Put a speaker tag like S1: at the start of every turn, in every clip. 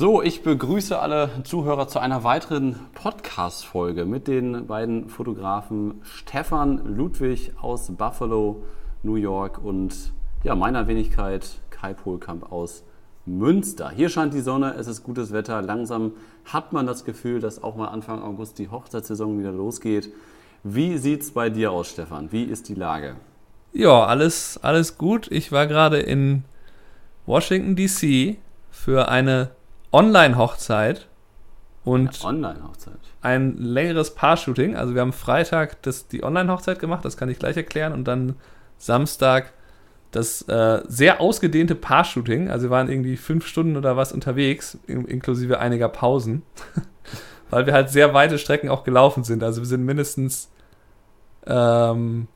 S1: So, ich begrüße alle Zuhörer zu einer weiteren Podcast-Folge mit den beiden Fotografen Stefan Ludwig aus Buffalo, New York und ja, meiner Wenigkeit Kai Pohlkamp aus Münster. Hier scheint die Sonne, es ist gutes Wetter. Langsam hat man das Gefühl, dass auch mal Anfang August die Hochzeitssaison wieder losgeht. Wie sieht es bei dir aus, Stefan? Wie ist die Lage?
S2: Ja, alles, alles gut. Ich war gerade in Washington, D.C. für eine Online-Hochzeit und
S1: Online-Hochzeit.
S2: ein längeres Paar-Shooting. Also wir haben Freitag das, die Online-Hochzeit gemacht, das kann ich gleich erklären, und dann Samstag das äh, sehr ausgedehnte Paar-Shooting. Also wir waren irgendwie fünf Stunden oder was unterwegs, in, inklusive einiger Pausen, weil wir halt sehr weite Strecken auch gelaufen sind. Also wir sind mindestens, ähm,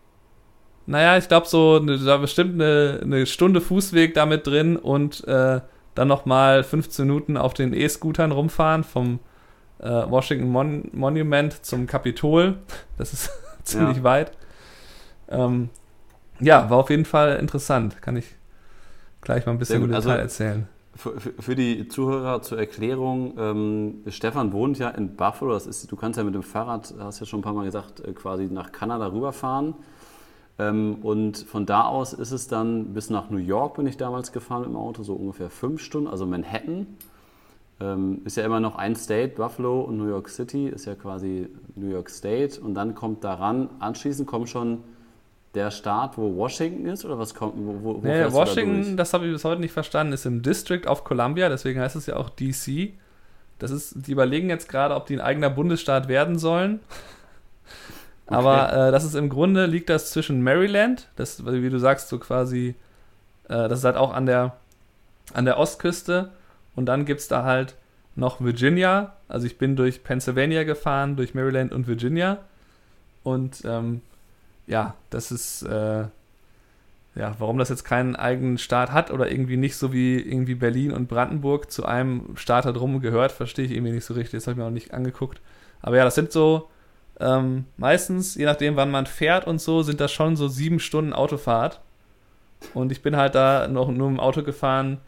S2: naja, ich glaube so, ne, da bestimmt eine, eine Stunde Fußweg damit drin und äh, dann nochmal 15 Minuten auf den E-Scootern rumfahren vom äh, Washington Mon Monument zum Kapitol. Das ist ziemlich
S1: Ja.
S2: weit. Ähm, ja, war auf jeden Fall interessant. Kann ich gleich mal ein bisschen im
S1: Also-
S2: Detail erzählen.
S1: Für, für, für die Zuhörer zur Erklärung, ähm, Stefan wohnt ja in Buffalo. Das ist, du kannst ja mit dem Fahrrad, hast ja schon ein paar Mal gesagt, äh, quasi nach Kanada rüberfahren. Ähm, und von da aus ist es dann bis nach New York bin ich damals gefahren dem Auto, so ungefähr fünf Stunden, also Manhattan. Ähm, ist ja immer noch ein State, Buffalo und New York City ist ja quasi New York State. Und dann kommt daran, anschließend kommt schon der Staat, wo Washington ist, oder was kommt? Wo, wo, wo
S2: Nee,
S1: da
S2: Washington,
S1: durch?
S2: das habe ich bis heute nicht verstanden, ist im District of Columbia, deswegen heißt es ja auch DC. Das ist, die überlegen jetzt gerade, ob die ein eigener Bundesstaat werden sollen. Aber äh, das ist im Grunde, liegt das zwischen Maryland, das, wie du sagst, so quasi, äh, das ist halt auch an der, an der Ostküste. Und dann gibt es da halt noch Virginia. Also ich bin durch Pennsylvania gefahren, durch Maryland und Virginia. Und ähm, ja, das ist, äh, ja, warum das jetzt keinen eigenen Staat hat oder irgendwie nicht so wie irgendwie Berlin und Brandenburg zu einem Staat da drum gehört, verstehe ich irgendwie nicht so richtig. Das habe ich mir noch nicht angeguckt. Aber ja, das sind so ähm, meistens, je nachdem, wann man fährt und so, sind das schon so sieben Stunden Autofahrt. Und ich bin halt da noch nur im Auto gefahren,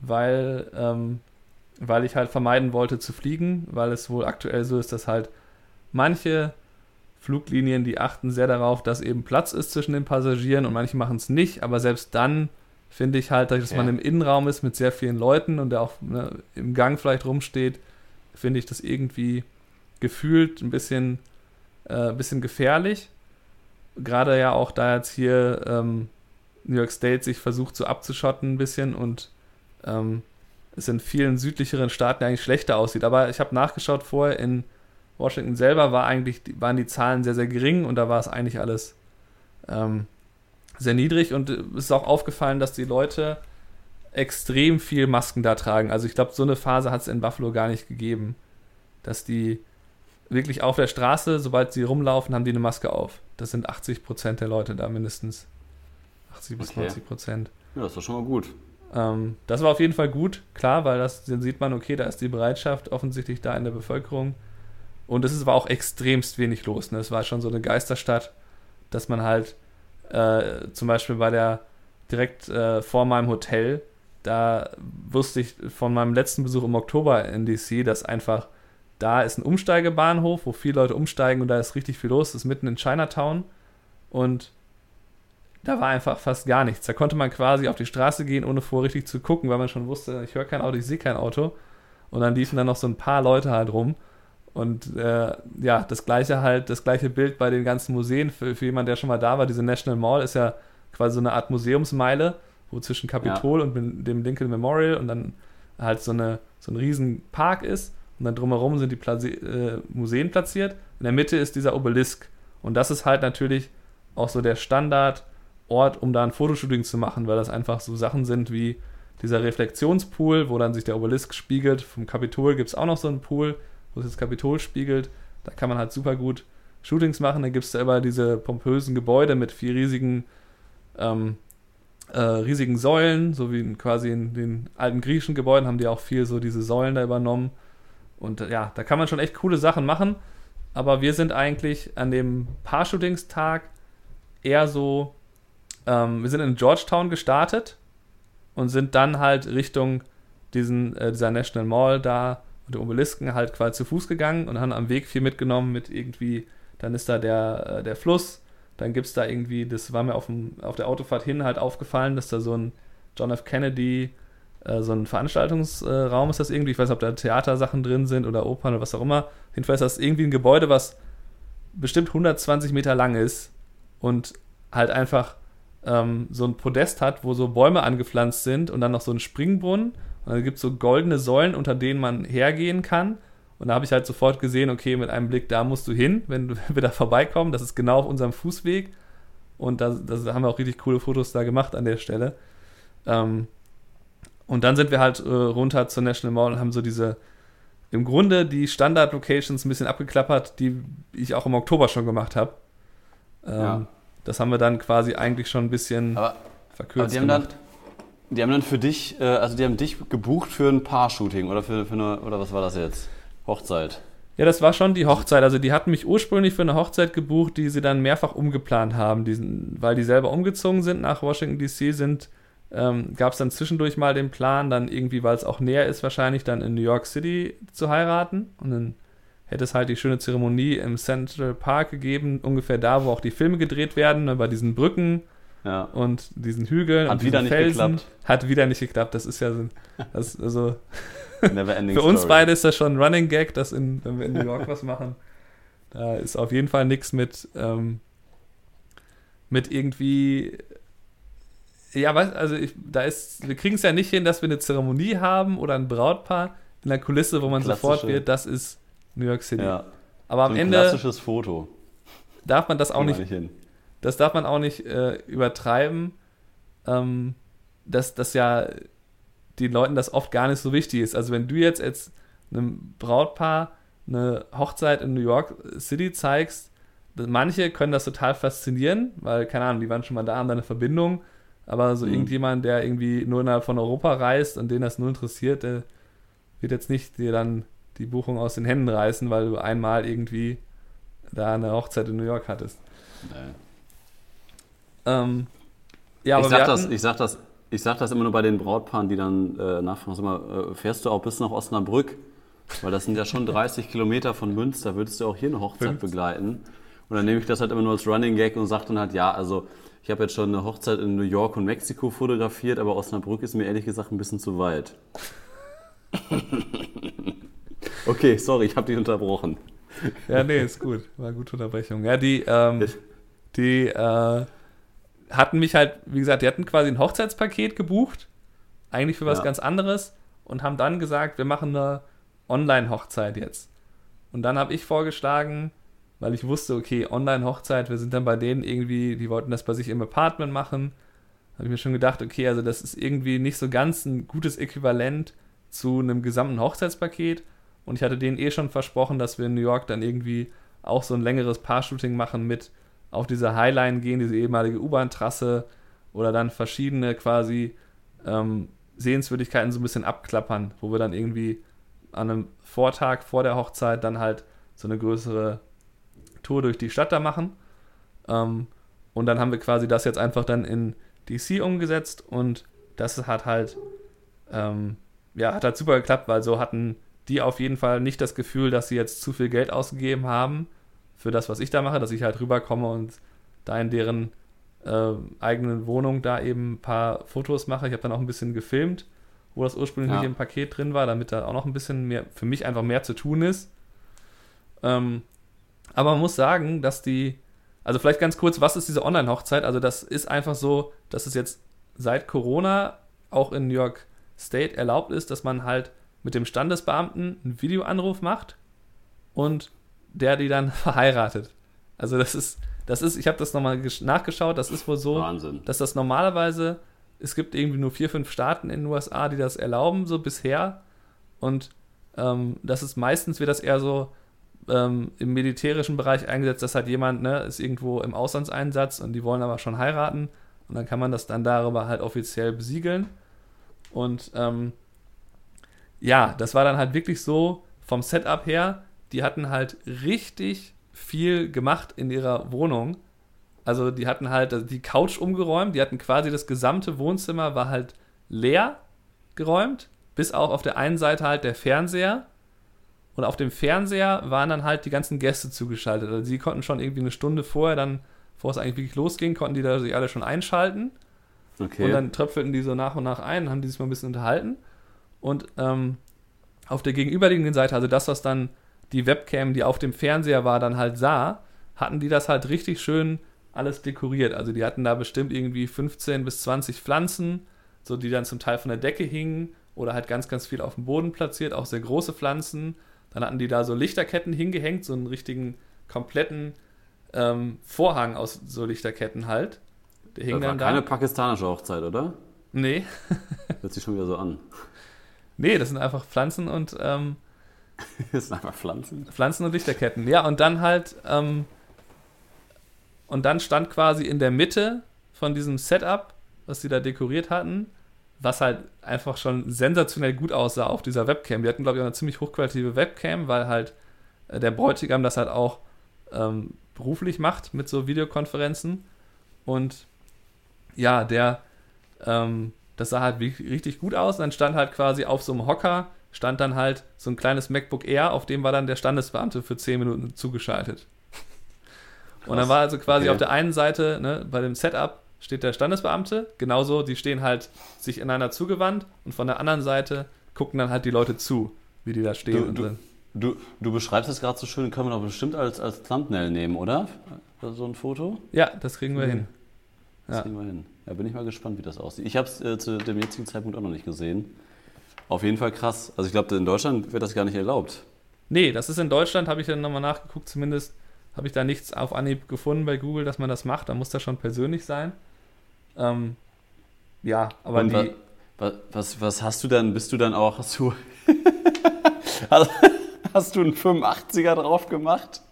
S2: weil, ähm, weil ich halt vermeiden wollte zu fliegen, weil es wohl aktuell so ist, dass halt manche Fluglinien, die achten sehr darauf, dass eben Platz ist zwischen den Passagieren und manche machen es nicht, aber selbst dann finde ich halt, dass
S1: Okay.
S2: man im Innenraum ist mit sehr vielen Leuten und der auch ne, im Gang vielleicht rumsteht, finde ich das irgendwie gefühlt ein bisschen, äh, bisschen gefährlich. Gerade ja auch da jetzt hier ähm, New York State sich versucht so abzuschotten ein bisschen und ähm, es in vielen südlicheren Staaten eigentlich schlechter aussieht. Aber ich habe nachgeschaut vorher in Washington selber war eigentlich, waren die Zahlen sehr, sehr gering und da war es eigentlich alles ähm, sehr niedrig und äh, es ist auch aufgefallen, dass die Leute extrem viel Masken da tragen. Also ich glaube, so eine Phase hat es in Buffalo gar nicht gegeben, dass die wirklich auf der Straße, sobald sie rumlaufen, haben die eine Maske auf. Das sind 80 Prozent der Leute da mindestens. 80 bis
S1: Okay.
S2: 90 Prozent.
S1: Ja, das war schon mal gut.
S2: Ähm, das war auf jeden Fall gut, klar, weil das, dann sieht man, okay, da ist die Bereitschaft offensichtlich da in der Bevölkerung. Und es ist aber auch extremst wenig los. Ne? Es war schon so eine Geisterstadt, dass man halt äh, zum Beispiel bei der direkt äh, vor meinem Hotel, da wusste ich von meinem letzten Besuch im Oktober in DC, dass einfach da ist ein Umsteigebahnhof, wo viele Leute umsteigen und da ist richtig viel los. Das ist mitten in Chinatown und da war einfach fast gar nichts. Da konnte man quasi auf die Straße gehen, ohne vor richtig zu gucken, weil man schon wusste, ich höre kein Auto, ich sehe kein Auto. Und dann liefen dann noch so ein paar Leute halt rum. Und äh, ja, das gleiche halt, das gleiche Bild bei den ganzen Museen. Für, für jemanden, der schon mal da war, diese National Mall ist ja quasi so eine Art Museumsmeile, wo zwischen Kapitol und mit dem Lincoln Memorial und dann halt so, eine, so ein riesen Park ist. Und dann drumherum sind die Plase äh, Museen platziert. In der Mitte ist dieser Obelisk. Und das ist halt natürlich auch so der Standardort, um da ein Fotoshooting zu machen, weil das einfach so Sachen sind wie dieser Reflexionspool, wo dann sich der Obelisk spiegelt. Vom Kapitol gibt es auch noch so einen Pool, wo sich das Kapitol spiegelt. Da kann man halt super gut Shootings machen. Da gibt es da immer diese pompösen Gebäude mit vier riesigen, ähm, äh, riesigen Säulen, so wie quasi in den alten griechischen Gebäuden haben die auch viel so diese Säulen da übernommen. Und äh, ja, da kann man schon echt coole Sachen machen. Aber wir sind eigentlich an dem Paar-Shootingstag eher so, ähm, wir sind in Georgetown gestartet und sind dann halt Richtung diesen, äh, dieser National Mall da und der Obelisken halt quasi zu Fuß gegangen und haben am Weg viel mitgenommen mit irgendwie, dann ist da der, äh, der Fluss, dann gibt es da irgendwie, das war mir auf, dem, auf der Autofahrt hin halt aufgefallen, dass da so ein John F. Kennedy, äh, so ein Veranstaltungsraum ist das irgendwie, ich weiß nicht, ob da Theatersachen drin sind oder Opern oder was auch immer. Jedenfalls ist das irgendwie ein Gebäude, was bestimmt 120 Meter lang ist und halt einfach ähm, so ein Podest hat, wo so Bäume angepflanzt sind und dann noch so ein Springbrunnen. Und dann gibt es so goldene Säulen, unter denen man hergehen kann. Und da habe ich halt sofort gesehen, okay, mit einem Blick, da musst du hin, wenn wir da vorbeikommen. Das ist genau auf unserem Fußweg. Und da, haben wir auch richtig coole Fotos da gemacht an der Stelle. Ähm, und dann sind wir halt äh, runter zur National Mall und haben so diese, im Grunde die Standard-Locations ein bisschen abgeklappert, die ich auch im Oktober schon gemacht habe. Ähm, ja. Das haben wir dann quasi eigentlich schon ein bisschen
S1: aber, verkürzt aber die haben gemacht. Dann, die haben dann für dich, äh, also die haben dich gebucht für ein Paar-Shooting oder für, für eine, oder was war das jetzt? Hochzeit?
S2: Ja, das war schon die Hochzeit. Also die hatten mich ursprünglich für eine Hochzeit gebucht, die sie dann mehrfach umgeplant haben. Diesen, weil die selber umgezogen sind nach Washington DC, sind ähm, gab es dann zwischendurch mal den Plan, dann irgendwie, weil es auch näher ist, wahrscheinlich dann in New York City zu heiraten. Und dann hätte es halt die schöne Zeremonie im Central Park gegeben, ungefähr da, wo auch die Filme gedreht werden, ne, bei diesen Brücken ja. und diesen Hügeln
S1: Hat
S2: und
S1: wieder nicht Felsen. geklappt.
S2: Hat wieder nicht geklappt. Das ist ja so, das, also für uns story. beide ist das schon ein Running Gag, dass in, wenn wir in New York was machen, da ist auf jeden Fall nichts mit ähm, mit irgendwie ja, was, also ich, da ist, wir kriegen es ja nicht hin, dass wir eine Zeremonie haben oder ein Brautpaar in einer Kulisse, wo man sofort wird, das ist New York City. Ja. Aber am so ein Ende.
S1: Klassisches Foto.
S2: Darf man das auch nicht. nicht das darf man auch nicht äh, übertreiben, ähm, dass das ja den Leuten das oft gar nicht so wichtig ist. Also wenn du jetzt als einem Brautpaar eine Hochzeit in New York City zeigst, manche können das total faszinieren, weil, keine Ahnung, die waren schon mal da, haben da eine Verbindung aber so mhm. irgendjemand, der irgendwie nur innerhalb von Europa reist und den das nur interessiert, der wird jetzt nicht dir dann die Buchung aus den Händen reißen, weil du einmal irgendwie da eine Hochzeit in New York hattest. Nee.
S1: Ähm, ja, ich, sag hatten, das, ich, sag das, ich sag das immer nur bei den Brautpaaren, die dann äh, nachfragen, sag mal, äh, fährst du auch bis nach Osnabrück? Weil das sind ja schon 30 Kilometer von Münster, würdest du auch hier eine Hochzeit 50. begleiten? Und dann nehme ich das halt immer nur als Running Gag und sage dann halt, ja, also ich habe jetzt schon eine Hochzeit in New York und Mexiko fotografiert, aber Osnabrück ist mir ehrlich gesagt ein bisschen zu weit. okay, sorry, ich habe dich unterbrochen.
S2: Ja, nee, ist gut. War eine gute Unterbrechung. Ja, die, ähm, die äh, hatten mich halt, wie gesagt, die hatten quasi ein Hochzeitspaket gebucht, eigentlich für was ja. ganz anderes und haben dann gesagt, wir machen eine Online-Hochzeit jetzt. Und dann habe ich vorgeschlagen, weil ich wusste, okay, Online-Hochzeit, wir sind dann bei denen irgendwie, die wollten das bei sich im Apartment machen. Habe ich mir schon gedacht, okay, also das ist irgendwie nicht so ganz ein gutes Äquivalent zu einem gesamten Hochzeitspaket. Und ich hatte denen eh schon versprochen, dass wir in New York dann irgendwie auch so ein längeres Paar-Shooting machen mit auf diese Highline gehen, diese ehemalige U-Bahn-Trasse oder dann verschiedene quasi ähm, Sehenswürdigkeiten so ein bisschen abklappern, wo wir dann irgendwie an einem Vortag vor der Hochzeit dann halt so eine größere Tour durch die Stadt da machen. Ähm, und dann haben wir quasi das jetzt einfach dann in DC umgesetzt und das hat halt, ähm, ja, hat halt super geklappt, weil so hatten die auf jeden Fall nicht das Gefühl, dass sie jetzt zu viel Geld ausgegeben haben für das, was ich da mache, dass ich halt rüberkomme und da in deren äh, eigenen Wohnung da eben ein paar Fotos mache. Ich habe dann auch ein bisschen gefilmt, wo das ursprünglich ja. im Paket drin war, damit da auch noch ein bisschen mehr, für mich einfach mehr zu tun ist. Ähm, aber man muss sagen, dass die, also vielleicht ganz kurz, was ist diese Online-Hochzeit? Also das ist einfach so, dass es jetzt seit Corona auch in New York State erlaubt ist, dass man halt mit dem Standesbeamten einen Videoanruf macht und der die dann verheiratet. Also das ist, das ist, ich habe das nochmal nachgeschaut, das ist wohl so,
S1: Wahnsinn.
S2: dass das normalerweise, es gibt irgendwie nur vier, fünf Staaten in den USA, die das erlauben, so bisher. Und ähm, das ist meistens wird das eher so ähm, im militärischen Bereich eingesetzt, dass halt jemand, ne, ist irgendwo im Auslandseinsatz und die wollen aber schon heiraten und dann kann man das dann darüber halt offiziell besiegeln. Und ähm, ja, das war dann halt wirklich so vom Setup her, die hatten halt richtig viel gemacht in ihrer Wohnung. Also die hatten halt die Couch umgeräumt, die hatten quasi das gesamte Wohnzimmer war halt leer geräumt bis auch auf der einen Seite halt der Fernseher. Und auf dem Fernseher waren dann halt die ganzen Gäste zugeschaltet. Also sie konnten schon irgendwie eine Stunde vorher, dann, bevor es eigentlich wirklich losging, konnten die da sich alle schon einschalten.
S1: Okay.
S2: Und dann tröpfelten die so nach und nach ein, haben die sich mal ein bisschen unterhalten. Und ähm, auf der gegenüberliegenden Seite, also das, was dann die Webcam, die auf dem Fernseher war, dann halt sah, hatten die das halt richtig schön alles dekoriert. Also die hatten da bestimmt irgendwie 15 bis 20 Pflanzen, so die dann zum Teil von der Decke hingen oder halt ganz, ganz viel auf dem Boden platziert, auch sehr große Pflanzen. Dann hatten die da so Lichterketten hingehängt, so einen richtigen kompletten ähm, Vorhang aus so Lichterketten halt.
S1: Der hing das war dann keine da. pakistanische Hochzeit, oder?
S2: Nee.
S1: Hört sich schon wieder so an.
S2: Nee, das sind einfach Pflanzen und ähm,
S1: das sind einfach Pflanzen.
S2: Pflanzen und Lichterketten. Ja, und dann halt ähm, und dann stand quasi in der Mitte von diesem Setup, was sie da dekoriert hatten, was halt einfach schon sensationell gut aussah auf dieser Webcam. Die hatten, glaube ich, auch eine ziemlich hochqualitative Webcam, weil halt äh, der Bräutigam das halt auch ähm, beruflich macht mit so Videokonferenzen. Und ja, der, ähm, das sah halt richtig gut aus. dann stand halt quasi auf so einem Hocker, stand dann halt so ein kleines MacBook Air, auf dem war dann der Standesbeamte für 10 Minuten zugeschaltet. Krass. Und dann war also quasi okay. auf der einen Seite, ne, bei dem Setup steht der Standesbeamte, genauso, die stehen halt sich ineinander zugewandt und von der anderen Seite gucken dann halt die Leute zu, wie die da stehen.
S1: Du, du, du, du beschreibst das gerade so schön, können wir doch bestimmt als, als Thumbnail nehmen, oder? So ein Foto?
S2: Ja, das kriegen wir mhm. hin.
S1: Das ja. kriegen wir hin. Ja, bin ich mal gespannt, wie das aussieht. Ich habe es äh, zu dem jetzigen Zeitpunkt auch noch nicht gesehen. Auf jeden Fall krass. Also ich glaube, in Deutschland wird das gar nicht erlaubt.
S2: Nee, das ist in Deutschland, habe ich dann nochmal nachgeguckt, zumindest habe ich da nichts auf Anhieb gefunden bei Google, dass man das macht. Da muss das schon persönlich sein. Ähm, ja, aber
S1: Und
S2: die.
S1: Was, was, was, hast du dann? Bist du dann auch. Hast du, hast, hast du einen 85er drauf gemacht?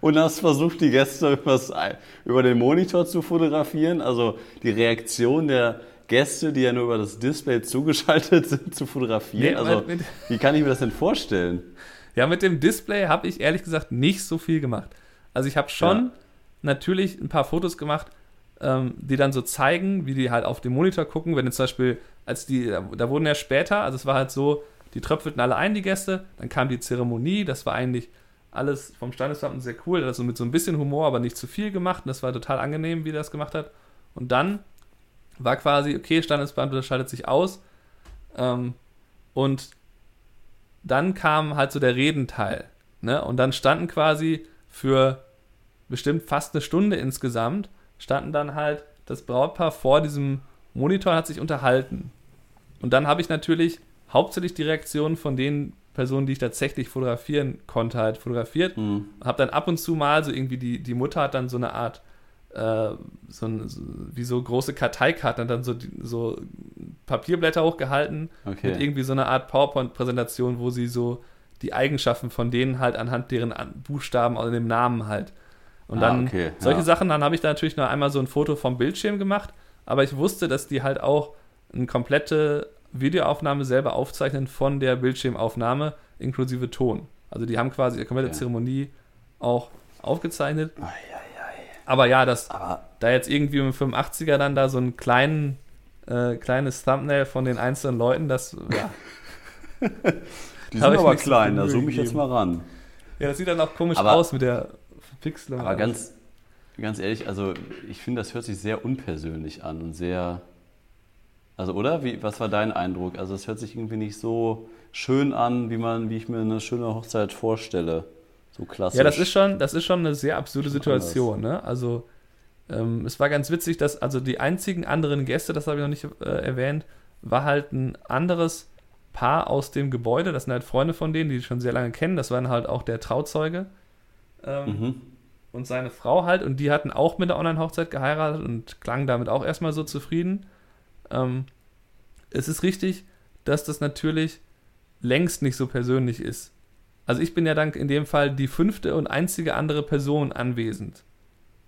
S1: Und hast versucht, die Gäste über den Monitor zu fotografieren? Also die Reaktion der Gäste, die ja nur über das Display zugeschaltet sind, zu fotografieren? Nee, also, mit, wie kann ich mir das denn vorstellen?
S2: Ja, mit dem Display habe ich ehrlich gesagt nicht so viel gemacht. Also ich habe schon ja. natürlich ein paar Fotos gemacht, ähm, die dann so zeigen, wie die halt auf dem Monitor gucken. Wenn jetzt zum Beispiel, als die, da wurden ja später, also es war halt so, die tröpfelten alle ein, die Gäste, dann kam die Zeremonie, das war eigentlich alles vom Standesbeamten sehr cool, also mit so ein bisschen Humor, aber nicht zu viel gemacht. Und das war total angenehm, wie er das gemacht hat. Und dann war quasi, okay, Standesbeamte schaltet sich aus. Ähm, und dann kam halt so der Redenteil. Ne? Und dann standen quasi für bestimmt fast eine Stunde insgesamt, standen dann halt das Brautpaar vor diesem Monitor und hat sich unterhalten. Und dann habe ich natürlich hauptsächlich die Reaktionen von den Personen, die ich tatsächlich fotografieren konnte, halt fotografiert. Mhm. Habe dann ab und zu mal so irgendwie die, die Mutter hat dann so eine Art, äh, so, ein, so wie so große Karteikarten, dann so, so Papierblätter hochgehalten okay. mit irgendwie so einer Art PowerPoint-Präsentation, wo sie so die Eigenschaften von denen halt anhand deren Buchstaben oder dem Namen halt. Und ah, dann okay, solche ja. Sachen, dann habe ich da natürlich noch einmal so ein Foto vom Bildschirm gemacht, aber ich wusste, dass die halt auch eine komplette Videoaufnahme selber aufzeichnen von der Bildschirmaufnahme inklusive Ton. Also die haben quasi die komplette okay. Zeremonie auch aufgezeichnet. Ei, ei, ei. Aber ja, dass aber da jetzt irgendwie im 85er dann da so ein kleinen, äh, kleines Thumbnail von den einzelnen Leuten, das ja.
S1: Die sind aber klein, da zoome ich jetzt mal ran.
S2: Ja, das sieht dann auch komisch aber, aus mit der Pixel.
S1: Aber ganz, ganz ehrlich, also ich finde, das hört sich sehr unpersönlich an und sehr. Also, oder? Wie, was war dein Eindruck? Also, es hört sich irgendwie nicht so schön an, wie, man, wie ich mir eine schöne Hochzeit vorstelle. So klassisch.
S2: Ja, das ist schon, das ist schon eine sehr absurde Situation. Ne? Also, ähm, es war ganz witzig, dass also die einzigen anderen Gäste, das habe ich noch nicht äh, erwähnt, war halt ein anderes Paar aus dem Gebäude. Das sind halt Freunde von denen, die, die schon sehr lange kennen. Das waren halt auch der Trauzeuge ähm, mhm. Und seine Frau halt. Und die hatten auch mit der Online-Hochzeit geheiratet und klangen damit auch erstmal so zufrieden. Ähm, es ist richtig, dass das natürlich längst nicht so persönlich ist. Also ich bin ja dann in dem Fall die fünfte und einzige andere Person anwesend.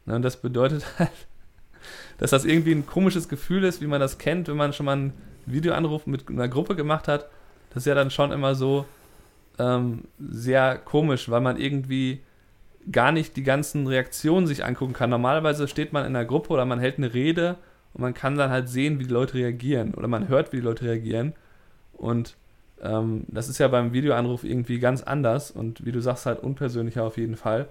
S2: Ne, und das bedeutet halt, dass das irgendwie ein komisches Gefühl ist, wie man das kennt, wenn man schon mal einen Videoanruf mit einer Gruppe gemacht hat. Das ist ja dann schon immer so ähm, sehr komisch, weil man irgendwie gar nicht die ganzen Reaktionen sich angucken kann. Normalerweise steht man in einer Gruppe oder man hält eine Rede und man kann dann halt sehen, wie die Leute reagieren oder man hört, wie die Leute reagieren. Und Ähm, das ist ja beim Videoanruf irgendwie ganz anders und wie du sagst, halt unpersönlicher auf jeden Fall.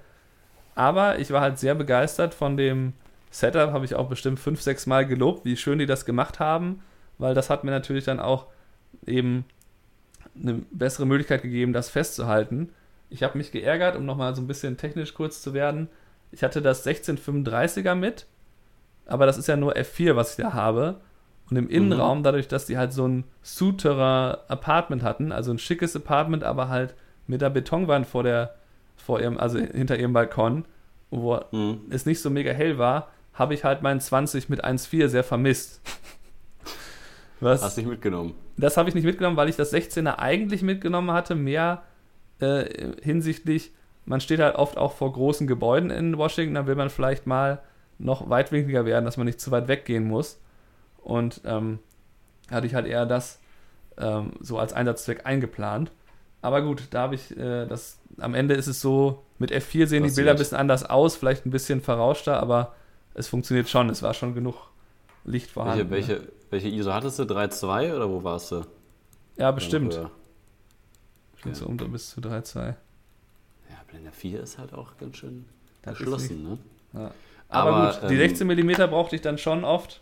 S2: Aber ich war halt sehr begeistert von dem Setup, habe ich auch bestimmt fünf, sechs Mal gelobt, wie schön die das gemacht haben, weil das hat mir natürlich dann auch eben eine bessere Möglichkeit gegeben, das festzuhalten. Ich habe mich geärgert, um nochmal so ein bisschen technisch kurz zu werden. Ich hatte das 1635er mit, aber das ist ja nur F4, was ich da habe. Und im Innenraum, mhm. dadurch, dass die halt so ein Souterer Apartment hatten, also ein schickes Apartment, aber halt mit der Betonwand vor der, vor ihrem, also hinter ihrem Balkon, wo mhm. es nicht so mega hell war, habe ich halt meinen 20 mit 1,4 sehr vermisst.
S1: Was? Hast du nicht mitgenommen?
S2: Das habe ich nicht mitgenommen, weil ich das 16er eigentlich mitgenommen hatte, mehr äh, hinsichtlich, man steht halt oft auch vor großen Gebäuden in Washington, da will man vielleicht mal noch weitwinkliger werden, dass man nicht zu weit weggehen muss. Und ähm, hatte ich halt eher das ähm, so als Einsatzzweck eingeplant. Aber gut, da habe ich äh, das. Am Ende ist es so, mit F4 sehen die Bilder ein bisschen anders aus, vielleicht ein bisschen verrauschter, aber es funktioniert schon. Es war schon genug Licht vorhanden.
S1: Welche, welche, welche ISO hattest du? 3.2 oder wo warst du?
S2: Ja, bestimmt. Okay. So unter bis zu 3.2.
S1: Ja, Blender 4 ist halt auch ganz schön das geschlossen, ne?
S2: Ja. Aber, Aber, gut, die 16 ähm, mm brauchte ich dann schon oft.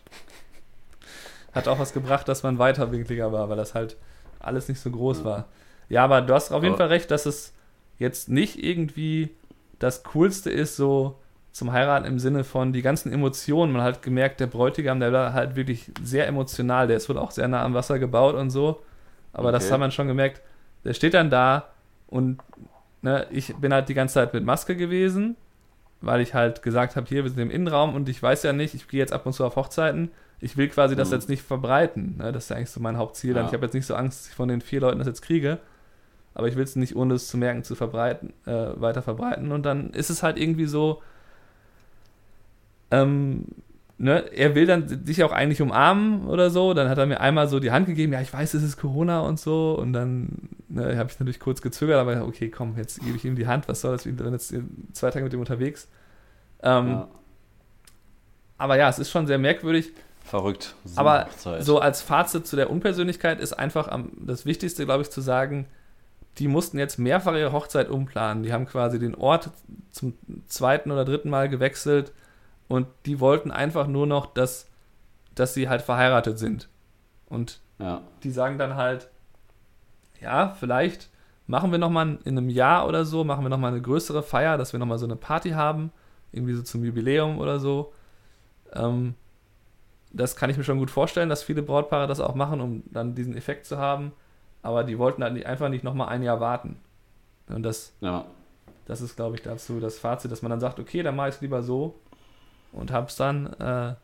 S2: Hat auch was gebracht, dass man weiterwinkliger war, weil das halt alles nicht so groß ja. war. Ja, aber du hast auf jeden Fall recht, dass es jetzt nicht irgendwie das Coolste ist, so zum Heiraten im Sinne von die ganzen Emotionen. Man hat gemerkt, der Bräutigam, der war halt wirklich sehr emotional. Der ist wohl auch sehr nah am Wasser gebaut und so. Aber okay. das hat man schon gemerkt. Der steht dann da und ne, ich bin halt die ganze Zeit mit Maske gewesen, weil ich halt gesagt habe, hier, wir sind im Innenraum und ich weiß ja nicht, ich gehe jetzt ab und zu auf Hochzeiten. Ich will quasi mhm. das jetzt nicht verbreiten. Ne? Das ist ja eigentlich so mein Hauptziel. Ja. Ich habe jetzt nicht so Angst, dass ich von den vier Leuten das jetzt kriege. Aber ich will es nicht, ohne es zu merken, zu verbreiten, äh, weiter verbreiten. Und dann ist es halt irgendwie so, ähm, ne, er will dann dich auch eigentlich umarmen oder so. Dann hat er mir einmal so die Hand gegeben, ja, ich weiß, es ist Corona und so. Und dann ne, habe ich natürlich kurz gezögert, aber okay, komm, jetzt gebe ich ihm die Hand, was soll das, ich bin jetzt zwei Tage mit ihm unterwegs. Ähm, ja. Aber ja, es ist schon sehr merkwürdig.
S1: Verrückt.
S2: So aber so als Fazit zu der Unpersönlichkeit ist einfach am, das Wichtigste, glaube ich, zu sagen, die mussten jetzt mehrfach ihre Hochzeit umplanen. Die haben quasi den Ort zum zweiten oder dritten Mal gewechselt und die wollten einfach nur noch, dass, dass sie halt verheiratet sind. Und ja. die sagen dann halt, ja, vielleicht machen wir nochmal in einem Jahr oder so, machen wir nochmal eine größere Feier, dass wir nochmal so eine Party haben, irgendwie so zum Jubiläum oder so. Ähm, das kann ich mir schon gut vorstellen, dass viele Brautpaare das auch machen, um dann diesen Effekt zu haben. Aber die wollten halt einfach nicht nochmal ein Jahr warten. Und das, ja. das ist, glaube ich, dazu das Fazit, dass man dann sagt, okay, dann mache ich es lieber so, und habe es dann äh,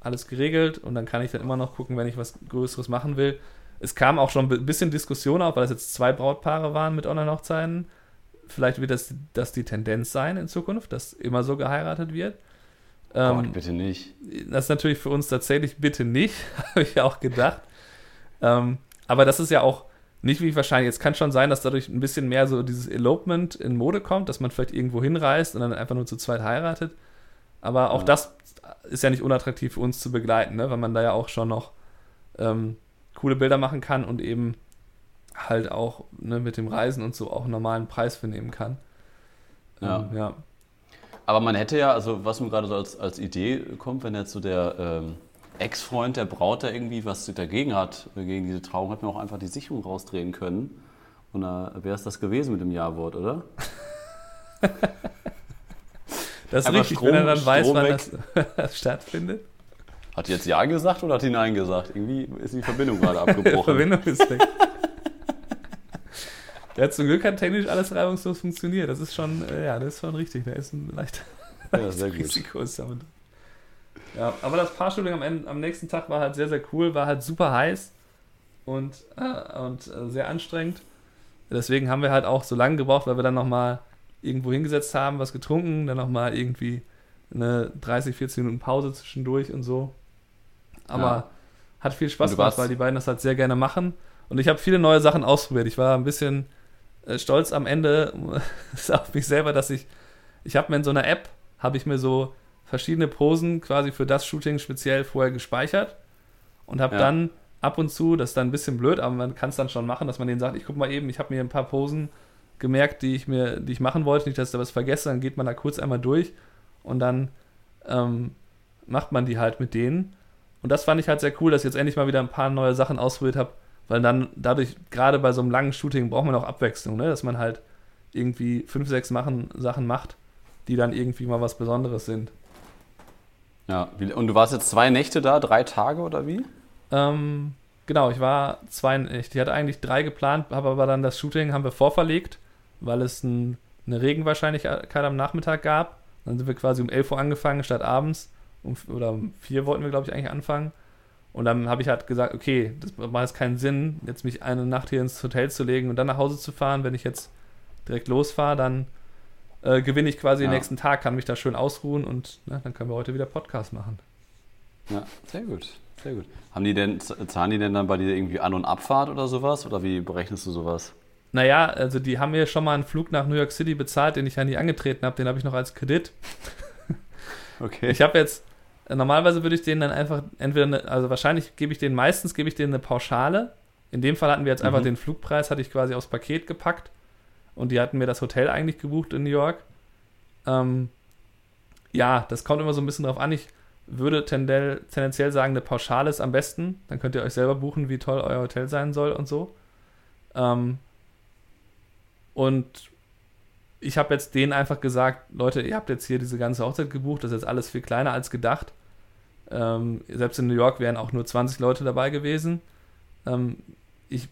S2: alles geregelt und dann kann ich dann immer noch gucken, wenn ich was Größeres machen will. Es kam auch schon ein bisschen Diskussion auf, weil es jetzt zwei Brautpaare waren mit Online-Hochzeiten. Vielleicht wird das, das die Tendenz sein in Zukunft, dass immer so geheiratet wird.
S1: Ähm, Gott, bitte nicht.
S2: Das ist natürlich für uns tatsächlich bitte nicht, habe ich auch gedacht. Ähm, aber das ist ja auch nicht wie wahrscheinlich. Jetzt kann schon sein, dass dadurch ein bisschen mehr so dieses Elopement in Mode kommt, dass man vielleicht irgendwo hinreist und dann einfach nur zu zweit heiratet. Aber auch ja. das ist ja nicht unattraktiv für uns zu begleiten, ne? weil man da ja auch schon noch ähm, coole Bilder machen kann und eben halt auch ne, mit dem Reisen und so auch einen normalen Preis für nehmen kann.
S1: Ja. Ähm, ja. Aber man hätte ja, also was mir gerade so als, als Idee kommt, wenn jetzt so der ähm, Ex-Freund der Braut da irgendwie was dagegen hat, gegen diese Trauung, hat man auch einfach die Sicherung rausdrehen können. Und da wäre es das gewesen mit dem Ja-Wort, oder?
S2: Das ist richtig, Strom, wenn er dann weiß, Strom wann das, das, stattfindet.
S1: Hat die jetzt Ja gesagt oder hat die Nein gesagt? Irgendwie ist die Verbindung gerade abgebrochen. die Verbindung ist weg.
S2: Ja, zum Glück hat technisch alles reibungslos funktioniert. Das ist schon, äh, ja, das ist schon richtig. Da ist ein leichter ja, sehr Risiko ist damit. Ja, aber das Fahrstudio am, am nächsten Tag war halt sehr, sehr cool, war halt super heiß und, äh, und äh, sehr anstrengend. Deswegen haben wir halt auch so lange gebraucht, weil wir dann nochmal irgendwo hingesetzt haben, was getrunken, dann nochmal irgendwie eine 30, 40 Minuten Pause zwischendurch und so. Aber ja. hat viel Spaß gemacht, weil die beiden das halt sehr gerne machen. Und ich habe viele neue Sachen ausprobiert. Ich war ein bisschen äh, stolz am Ende auf mich selber, dass ich, ich habe mir in so einer App, habe ich mir so verschiedene Posen quasi für das Shooting speziell vorher gespeichert und habe ja. dann ab und zu. Das ist dann ein bisschen blöd, aber man kann es dann schon machen, dass man denen sagt, ich guck mal eben, ich habe mir ein paar Posen gemerkt, die ich mir, die ich machen wollte, nicht, dass ich da was vergesse, dann geht man da kurz einmal durch und dann ähm, macht man die halt mit denen. Und das fand ich halt sehr cool, dass ich jetzt endlich mal wieder ein paar neue Sachen ausprobiert habe, weil dann dadurch, gerade bei so einem langen Shooting, braucht man auch Abwechslung, ne? dass man halt irgendwie fünf, sechs machen, Sachen macht, die dann irgendwie mal was Besonderes sind.
S1: Ja, und du warst jetzt zwei Nächte da, drei Tage oder wie?
S2: Ähm, genau, ich war zwei, ich hatte eigentlich drei geplant, habe aber dann das Shooting haben wir vorverlegt, weil es ein, eine Regenwahrscheinlichkeit am Nachmittag gab. Dann sind wir quasi um 11 Uhr angefangen statt abends. Um, oder um 4 wollten wir, glaube ich, eigentlich anfangen. Und dann habe ich halt gesagt, okay, das macht jetzt keinen Sinn, jetzt mich eine Nacht hier ins Hotel zu legen und dann nach Hause zu fahren. Wenn ich jetzt direkt losfahre, dann äh, gewinne ich quasi ja. den nächsten Tag, kann mich da schön ausruhen und ne, dann können wir heute wieder Podcast machen.
S1: Ja, sehr gut. Sehr gut. Haben die denn, zahlen die denn dann bei dir irgendwie An- und Abfahrt oder sowas? Oder wie berechnest du sowas?
S2: Naja, also die haben mir schon mal einen Flug nach New York City bezahlt, den ich ja nie angetreten habe. Den habe ich noch als Kredit. Okay. Ich habe jetzt, normalerweise würde ich denen dann einfach, entweder, eine, also wahrscheinlich gebe ich denen, meistens gebe ich denen eine Pauschale. In dem Fall hatten wir jetzt mhm. einfach den Flugpreis, hatte ich quasi aufs Paket gepackt. Und die hatten mir das Hotel eigentlich gebucht in New York. Ähm, ja, das kommt immer so ein bisschen drauf an. Ich würde tendell, tendenziell sagen, eine Pauschale ist am besten. Dann könnt ihr euch selber buchen, wie toll euer Hotel sein soll und so. Ähm, und ich habe jetzt denen einfach gesagt, Leute, ihr habt jetzt hier diese ganze Hochzeit gebucht, das ist jetzt alles viel kleiner als gedacht. Ähm, selbst in New York wären auch nur 20 Leute dabei gewesen. Ähm, ich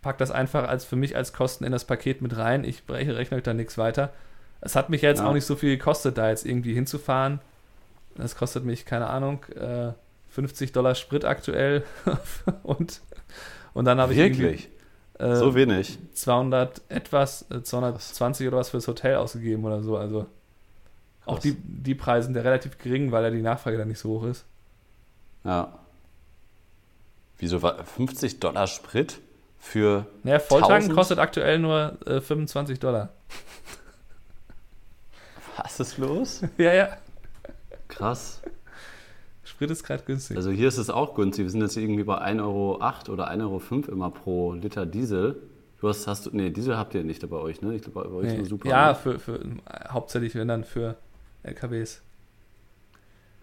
S2: packe das einfach als für mich als Kosten in das Paket mit rein. Ich breche, rechne euch da nichts weiter. Es hat mich jetzt ja. auch nicht so viel gekostet, da jetzt irgendwie hinzufahren. Das kostet mich, keine Ahnung, äh, 50 Dollar Sprit aktuell. und, und dann habe ich.
S1: Wirklich? Äh, so wenig?
S2: 200 etwas, äh, 220 oder was fürs Hotel ausgegeben oder so. Also auch die, die Preise sind ja relativ gering, weil ja die Nachfrage da nicht so hoch ist.
S1: Ja. Wieso war 50 Dollar Sprit für.
S2: Naja, Volltanken kostet aktuell nur äh, 25 Dollar.
S1: Was ist los?
S2: ja, ja.
S1: Krass.
S2: Sprit ist gerade günstig.
S1: Also hier ist es auch günstig. Wir sind jetzt irgendwie bei 1,08 Euro oder 1,05 Euro immer pro Liter Diesel. Du hast, hast du, nee, Diesel habt ihr nicht bei euch, ne? Ich glaube, bei euch nee. ist super.
S2: Ja, für, für, hauptsächlich, wenn dann für LKWs.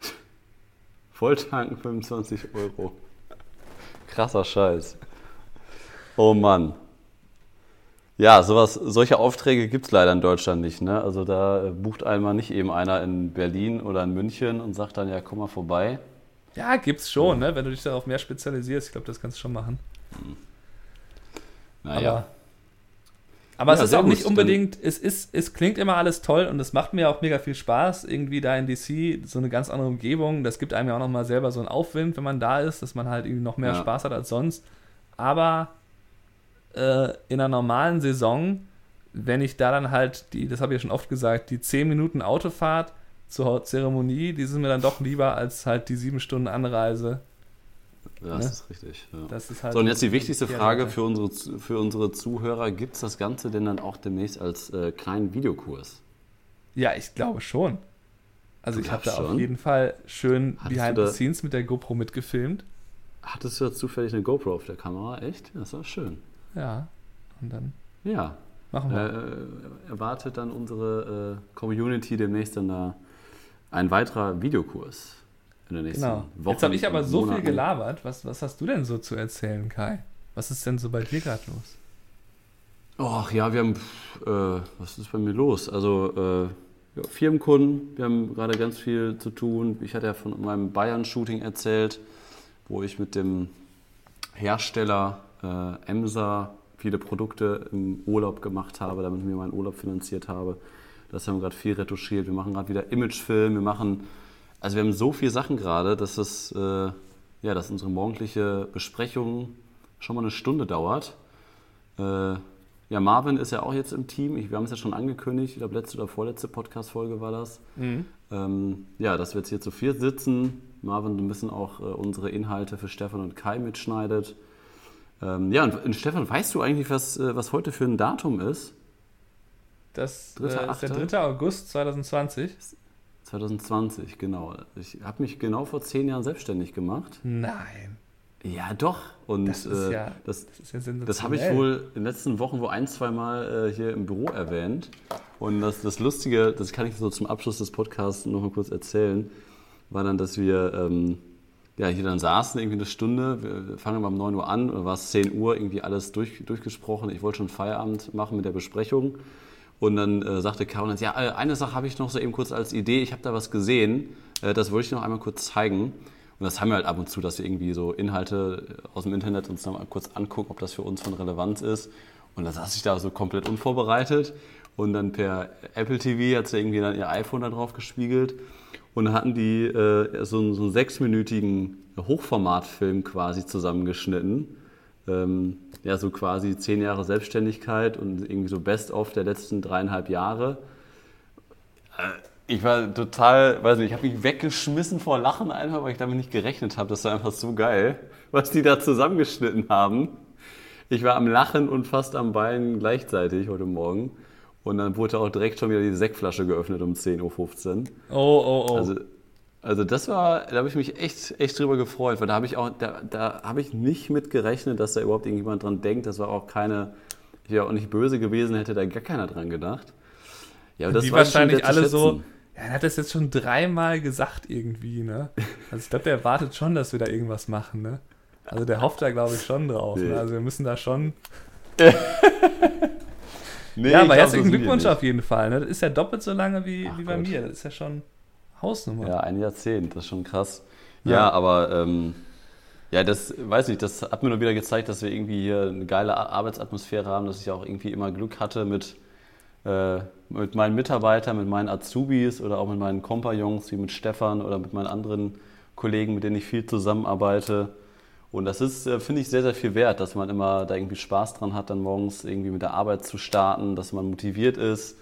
S1: Volltanken 25 Euro. Krasser Scheiß. Oh Mann. Ja, sowas, solche Aufträge gibt es leider in Deutschland nicht. Ne? Also da bucht einmal nicht eben einer in Berlin oder in München und sagt dann, ja, komm mal vorbei.
S2: Ja, gibt's schon, ja. ne? wenn du dich darauf mehr spezialisierst. Ich glaube, das kannst du schon machen. Hm.
S1: Naja.
S2: Aber, aber ja, es ist auch nicht unbedingt, es, ist, es klingt immer alles toll und es macht mir auch mega viel Spaß, irgendwie da in DC, so eine ganz andere Umgebung. Das gibt einem ja auch nochmal selber so einen Aufwind, wenn man da ist, dass man halt irgendwie noch mehr ja. Spaß hat als sonst. Aber äh, in einer normalen Saison, wenn ich da dann halt die, das habe ich ja schon oft gesagt, die 10 Minuten Autofahrt zur Zeremonie, die sind mir dann doch lieber als halt die 7 Stunden Anreise.
S1: Das ne? ist richtig. Ja.
S2: Das ist halt
S1: so, und jetzt die wichtigste Frage für unsere, für unsere Zuhörer: Gibt es das Ganze denn dann auch demnächst als äh, kleinen Videokurs?
S2: Ja, ich glaube schon. Also, ich habe da auf jeden Fall schön Hattest behind the scenes mit der GoPro mitgefilmt.
S1: Hattest du da zufällig eine GoPro auf der Kamera? Echt? Das war schön.
S2: Ja. Und dann.
S1: Ja.
S2: Machen wir.
S1: Äh, erwartet dann unsere äh, Community demnächst dann da ein weiterer Videokurs
S2: in der nächsten genau. Woche. Jetzt habe ich aber so Monaten. viel gelabert. Was, was hast du denn so zu erzählen, Kai? Was ist denn so bei dir gerade los?
S1: Ach ja, wir haben. Äh, was ist bei mir los? Also. Äh, ja, Firmenkunden, wir haben gerade ganz viel zu tun. Ich hatte ja von meinem Bayern-Shooting erzählt, wo ich mit dem Hersteller äh, Emsa viele Produkte im Urlaub gemacht habe, damit ich mir meinen Urlaub finanziert habe. Das haben wir gerade viel retuschiert. Wir machen gerade wieder Imagefilm. Wir machen, also wir haben so viele Sachen gerade, dass es, äh, ja, dass unsere morgendliche Besprechung schon mal eine Stunde dauert. Äh, ja, Marvin ist ja auch jetzt im Team. Ich, wir haben es ja schon angekündigt. Ich glaube, letzte oder vorletzte Podcast-Folge war das. Mhm. Ähm, ja, dass wir jetzt hier zu viert sitzen. Marvin ein bisschen auch äh, unsere Inhalte für Stefan und Kai mitschneidet. Ähm, ja, und, und, Stefan, weißt du eigentlich, was, äh, was heute für ein Datum ist?
S2: Das äh, ist der 3. August 2020.
S1: 2020, genau. Ich habe mich genau vor zehn Jahren selbstständig gemacht.
S2: Nein.
S1: Ja, doch. Und
S2: Das ist
S1: äh,
S2: ja-
S1: das,
S2: Das ja
S1: das habe ich wohl in den letzten Wochen wo ein, zwei Mal äh, hier im Büro erwähnt. Und das, das Lustige, das kann ich so zum Abschluss des Podcasts noch mal kurz erzählen, war dann, dass wir ähm, ja, hier dann saßen, irgendwie eine Stunde. Wir fangen um 9 Uhr an, oder war es 10 Uhr, irgendwie alles durch, durchgesprochen. Ich wollte schon Feierabend machen mit der Besprechung. Und dann äh, sagte Caroline, ja, äh, eine Sache habe ich noch so eben kurz als Idee. Ich habe da was gesehen, äh, das wollte ich noch einmal kurz zeigen. Und das haben wir halt ab und zu, dass wir irgendwie so Inhalte aus dem Internet uns noch mal kurz angucken, ob das für uns von Relevanz ist. Und da saß ich da so komplett unvorbereitet. Und dann per Apple TV hat sie irgendwie dann ihr iPhone da drauf gespiegelt. Und hatten die äh, so, einen, so einen sechsminütigen Hochformatfilm quasi zusammengeschnitten. Ähm, ja, so quasi zehn Jahre Selbstständigkeit und irgendwie so Best-of der letzten dreieinhalb Jahre. Äh, Ich war total, weiß nicht, ich habe mich weggeschmissen vor Lachen einfach, weil ich damit nicht gerechnet habe. Das war einfach so geil, was die da zusammengeschnitten haben. Ich war am Lachen und fast am Bein gleichzeitig heute Morgen. Und dann wurde auch direkt schon wieder die Sektflasche geöffnet um 10.15 Uhr.
S2: Oh, oh, oh.
S1: Also, also das war, da habe ich mich echt, echt drüber gefreut, weil da habe ich auch, da, da habe ich nicht mit gerechnet, dass da überhaupt irgendjemand dran denkt. Das war auch keine, ich wäre auch nicht böse gewesen, hätte da gar keiner dran gedacht. Ja, das
S2: die
S1: war
S2: wahrscheinlich alle so. Ja, er hat das jetzt schon dreimal gesagt irgendwie, ne? Also ich glaube, der erwartet schon, dass wir da irgendwas machen, ne? Also der hofft da, glaube ich, schon drauf.
S1: Nee.
S2: Ne? Also wir müssen da schon.
S1: Nee,
S2: ja, aber
S1: glaub,
S2: herzlichen Glückwunsch auf jeden Fall. Ne? Das ist ja doppelt so lange wie,
S1: Ach
S2: wie bei
S1: Gott.
S2: mir. Das ist ja schon Hausnummer.
S1: Ja, ein Jahrzehnt, das ist schon krass. Ja,
S2: Ja.
S1: aber ähm, ja, das weiß nicht, das hat mir nur wieder gezeigt, dass wir irgendwie hier eine geile Ar- Arbeitsatmosphäre haben, dass ich auch irgendwie immer Glück hatte mit, äh, mit meinen Mitarbeitern, mit meinen Azubis oder auch mit meinen Kompagnons, wie mit Stefan oder mit meinen anderen Kollegen, mit denen ich viel zusammenarbeite. Und das ist, äh, finde ich, sehr, sehr viel wert, dass man immer da irgendwie Spaß dran hat, dann morgens irgendwie mit der Arbeit zu starten, dass man motiviert ist,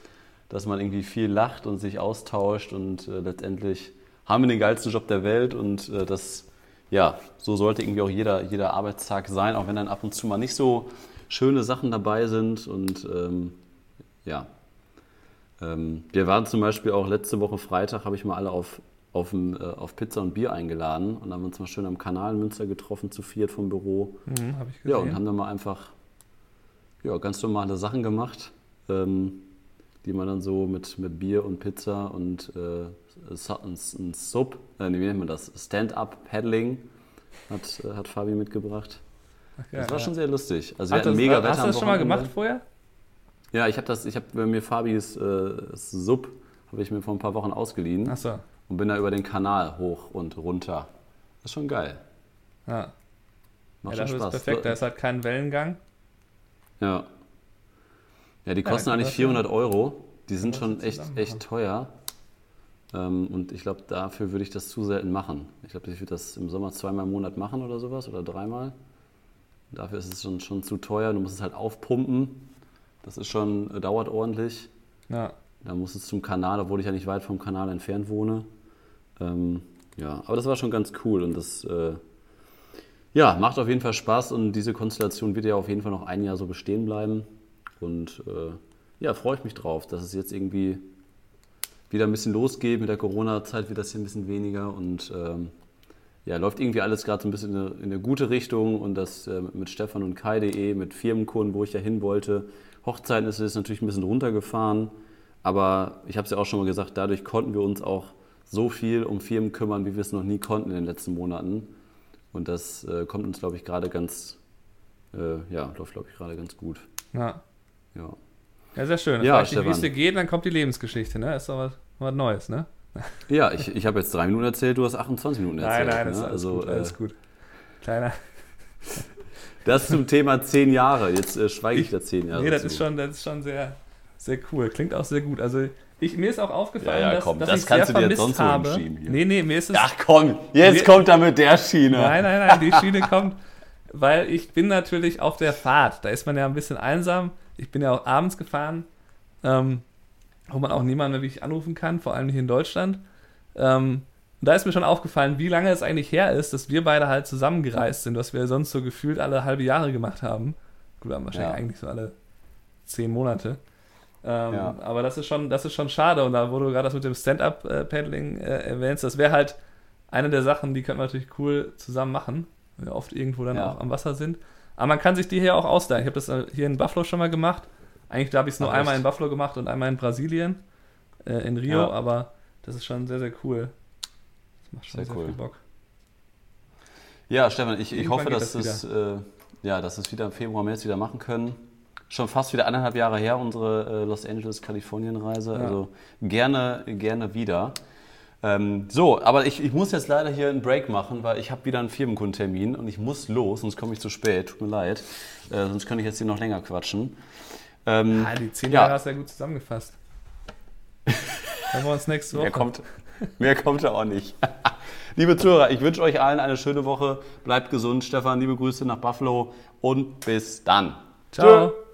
S1: dass man irgendwie viel lacht und sich austauscht und äh, letztendlich haben wir den geilsten Job der Welt und äh, das, ja, so sollte irgendwie auch jeder, jeder Arbeitstag sein, auch wenn dann ab und zu mal nicht so schöne Sachen dabei sind und ähm, ja. Ähm, wir waren zum Beispiel auch letzte Woche Freitag, habe ich mal alle auf, auf, ein, äh, auf Pizza und Bier eingeladen und haben uns mal schön am Kanal in Münster getroffen, zu viert vom Büro.
S2: Mhm, Habe ich
S1: Ja,
S2: gesehen.
S1: und haben dann mal einfach ja, ganz normale Sachen gemacht, ähm, die man dann so mit, mit Bier und Pizza und äh, ein, ein Sub, äh, wie nennt man das? Stand-up-Paddling hat, äh, hat Fabi mitgebracht.
S2: Ach,
S1: Das
S2: geil,
S1: war
S2: ja.
S1: schon sehr lustig. Also
S2: Ach,
S1: wir hatten
S2: das,
S1: mega
S2: hast
S1: Wetter
S2: du
S1: am
S2: das schon mal gemacht vorher?
S1: Ja, ich habe das, ich habe mir Fabis äh, Sub habe ich mir vor ein paar Wochen ausgeliehen
S2: Achso.
S1: Und bin da über den Kanal hoch und runter. Das ist schon geil.
S2: Ja.
S1: Macht
S2: ja,
S1: schon
S2: das ist
S1: Spaß.
S2: perfekt. Da ist halt kein Wellengang.
S1: Ja. Ja, die
S2: Ja,
S1: kosten
S2: kann
S1: eigentlich
S2: das
S1: 400 Euro. Die sind schon echt, echt teuer. Ähm, und ich glaube, dafür würde ich das zu selten machen. Ich glaube, ich würde das im Sommer zweimal im Monat machen oder sowas oder dreimal. Dafür ist es schon, schon zu teuer. Du musst es halt aufpumpen. Das ist schon, äh, dauert ordentlich.
S2: Ja.
S1: Da muss es zum Kanal, obwohl ich ja nicht weit vom Kanal entfernt wohne. Ähm, ja, aber das war schon ganz cool und das äh, ja, macht auf jeden Fall Spaß und diese Konstellation wird ja auf jeden Fall noch ein Jahr so bestehen bleiben. Und äh, ja, freue ich mich drauf, dass es jetzt irgendwie wieder ein bisschen losgeht. Mit der Corona-Zeit wird das hier ein bisschen weniger und ähm, ja, läuft irgendwie alles gerade so ein bisschen in eine, in eine gute Richtung und das äh, mit Stefan und Kai.de, mit Firmenkunden, wo ich ja hin wollte. Hochzeiten ist es natürlich ein bisschen runtergefahren, aber ich habe es ja auch schon mal gesagt, dadurch konnten wir uns auch so viel um Firmen kümmern, wie wir es noch nie konnten in den letzten Monaten. Und das äh, kommt uns, glaube ich, gerade ganz, äh, ja, läuft, glaube ich, gerade ganz gut.
S2: Ja.
S1: Ja.
S2: Ja, sehr schön.
S1: Ja, Stefan.
S2: dir geht, dann kommt die Lebensgeschichte, ne? Ist doch was, was Neues, ne?
S1: Ja, ich, ich habe jetzt drei Minuten erzählt, du hast 28 Minuten erzählt.
S2: nein, nein,
S1: ne?
S2: ist alles
S1: also,
S2: gut, alles
S1: äh,
S2: gut. Kleiner.
S1: Das zum Thema zehn Jahre. Jetzt äh, schweige ich,
S2: Ich-
S1: da zehn Jahre.
S2: nee, das
S1: zu.
S2: ist schon, das ist schon sehr, sehr cool. Klingt auch sehr gut. Also ich, mir ist auch aufgefallen,
S1: Ja, ja,
S2: dass,
S1: komm,
S2: dass
S1: das
S2: ich
S1: kannst
S2: sehr
S1: du dir sonst
S2: habe.
S1: hier.
S2: Nee, nee, mir ist es.
S1: Ach komm, jetzt
S2: Wir-
S1: kommt er mit der Schiene.
S2: Nein, nein, nein, die Schiene kommt, weil ich bin natürlich auf der Fahrt. Da ist man ja ein bisschen einsam. Ich bin ja auch abends gefahren, ähm, wo man auch niemanden wirklich anrufen kann, vor allem nicht in Deutschland. Ähm, und da ist mir schon aufgefallen, wie lange es eigentlich her ist, dass wir beide halt zusammengereist sind, was wir sonst so gefühlt alle halbe Jahre gemacht haben. Gut, haben wahrscheinlich
S1: Ja.
S2: eigentlich so alle zehn Monate. Ähm,
S1: Ja.
S2: Aber das ist schon, das ist schon schade. Und da, wo du gerade das mit dem Stand-Up-Paddling äh, erwähnst, das wäre halt eine der Sachen, die könnten wir natürlich cool zusammen machen. weil wir oft irgendwo dann ja. auch am Wasser sind. Aber man kann sich die hier auch ausleihen. Ich habe das äh, hier in Buffalo schon mal gemacht. Eigentlich habe ich es nur Ach, einmal in Buffalo gemacht und einmal in Brasilien, äh, in Rio, ja. aber das ist schon sehr, sehr cool. Das macht schon sehr, sehr cool. viel Bock.
S1: Ja, Stefan, ich, ich hoffe, dass es, äh, ja, dass es wieder im Februar, März wieder machen können. Schon fast wieder anderthalb Jahre her, unsere äh, Los Angeles, Kalifornien-Reise. Ja. Also gerne, gerne wieder. Ähm, so, aber ich, ich muss jetzt leider hier einen Break machen, weil ich habe wieder einen Firmenkundentermin und ich muss los, sonst komme ich zu spät. Tut mir leid. Äh, sonst könnte ich jetzt hier noch länger quatschen.
S2: Ähm, ja, die zehn Jahre ja. hast du ja gut zusammengefasst. Dann wir uns nächste Woche.
S1: Mehr kommt, mehr kommt ja auch nicht. liebe Zuhörer, ich wünsche euch allen eine schöne Woche. Bleibt gesund. Stefan, liebe Grüße nach Buffalo und bis dann.
S2: Ciao. Tschö.